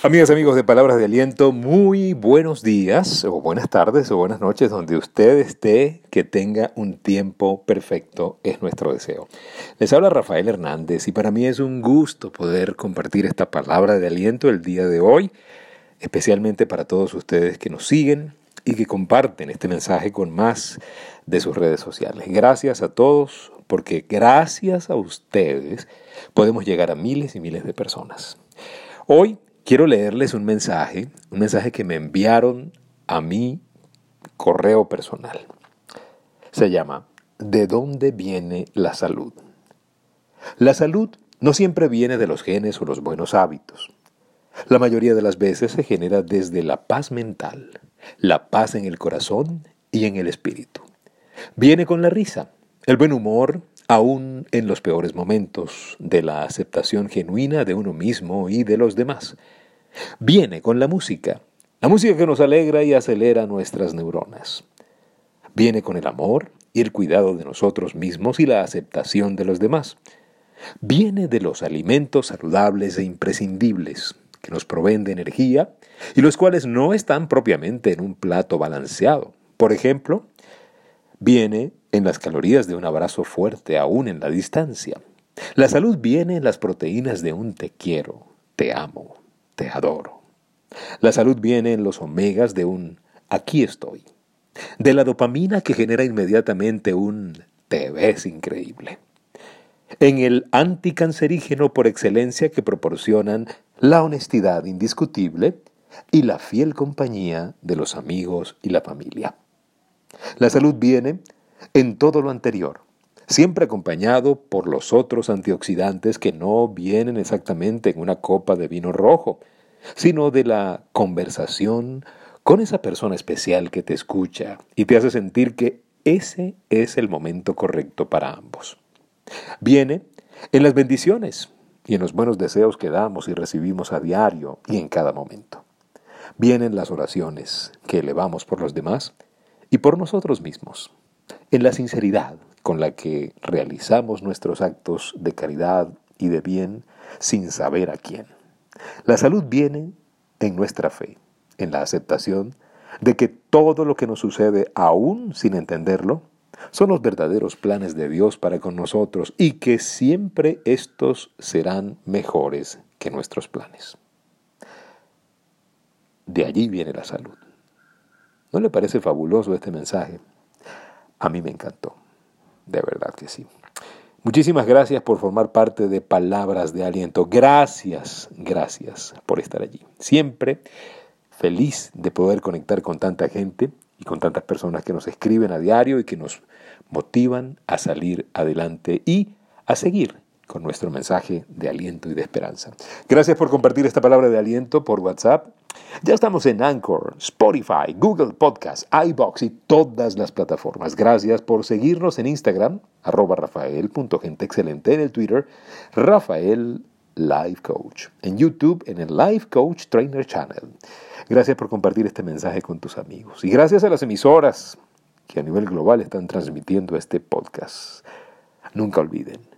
Amigas, amigos de Palabras de Aliento, muy buenos días o buenas tardes o buenas noches donde usted esté, que tenga un tiempo perfecto, es nuestro deseo. Les habla Rafael Hernández y para mí es un gusto poder compartir esta palabra de aliento el día de hoy, especialmente para todos ustedes que nos siguen y que comparten este mensaje con más de sus redes sociales. Gracias a todos porque gracias a ustedes podemos llegar a miles y miles de personas. Hoy Quiero leerles un mensaje, un mensaje que me enviaron a mi correo personal. Se llama ¿De dónde viene la salud? La salud no siempre viene de los genes o los buenos hábitos. La mayoría de las veces se genera desde la paz mental, la paz en el corazón y en el espíritu. Viene con la risa, el buen humor, aún en los peores momentos, de la aceptación genuina de uno mismo y de los demás Viene con la música, la música que nos alegra y acelera nuestras neuronas. Viene con el amor y el cuidado de nosotros mismos y la aceptación de los demás. Viene de los alimentos saludables e imprescindibles que nos proveen de energía y los cuales no están propiamente en un plato balanceado. Por ejemplo, viene en las calorías de un abrazo fuerte aún en la distancia. La salud viene en las proteínas de un te quiero, te amo, te adoro. La salud viene en los omegas de un aquí estoy, de la dopamina que genera inmediatamente un te ves increíble, en el anticancerígeno por excelencia que proporcionan la honestidad indiscutible y la fiel compañía de los amigos y la familia. La salud viene en todo lo anterior, siempre acompañado por los otros antioxidantes que no vienen exactamente en una copa de vino rojo, sino de la conversación con esa persona especial que te escucha y te hace sentir que ese es el momento correcto para ambos. Viene en las bendiciones y en los buenos deseos que damos y recibimos a diario y en cada momento. Vienen las oraciones que elevamos por los demás y por nosotros mismos, en la sinceridad con la que realizamos nuestros actos de caridad y de bien sin saber a quién. La salud viene en nuestra fe, en la aceptación de que todo lo que nos sucede, aún sin entenderlo, son los verdaderos planes de Dios para con nosotros y que siempre estos serán mejores que nuestros planes. De allí viene la salud. ¿No le parece fabuloso este mensaje? A mí me encantó. De verdad que sí. Muchísimas gracias por formar parte de Palabras de Aliento. Gracias, gracias por estar allí. Siempre feliz de poder conectar con tanta gente y con tantas personas que nos escriben a diario y que nos motivan a salir adelante y a seguir con nuestro mensaje de aliento y de esperanza. Gracias por compartir esta palabra de aliento por WhatsApp. Ya estamos en Anchor, Spotify, Google Podcast, iBox y todas las plataformas. Gracias por seguirnos en Instagram, arroba rafael.genteexcelente, en el Twitter, Rafael Life Coach, en YouTube, en el Life Coach Trainer Channel. Gracias por compartir este mensaje con tus amigos. Y gracias a las emisoras que a nivel global están transmitiendo este podcast. Nunca olviden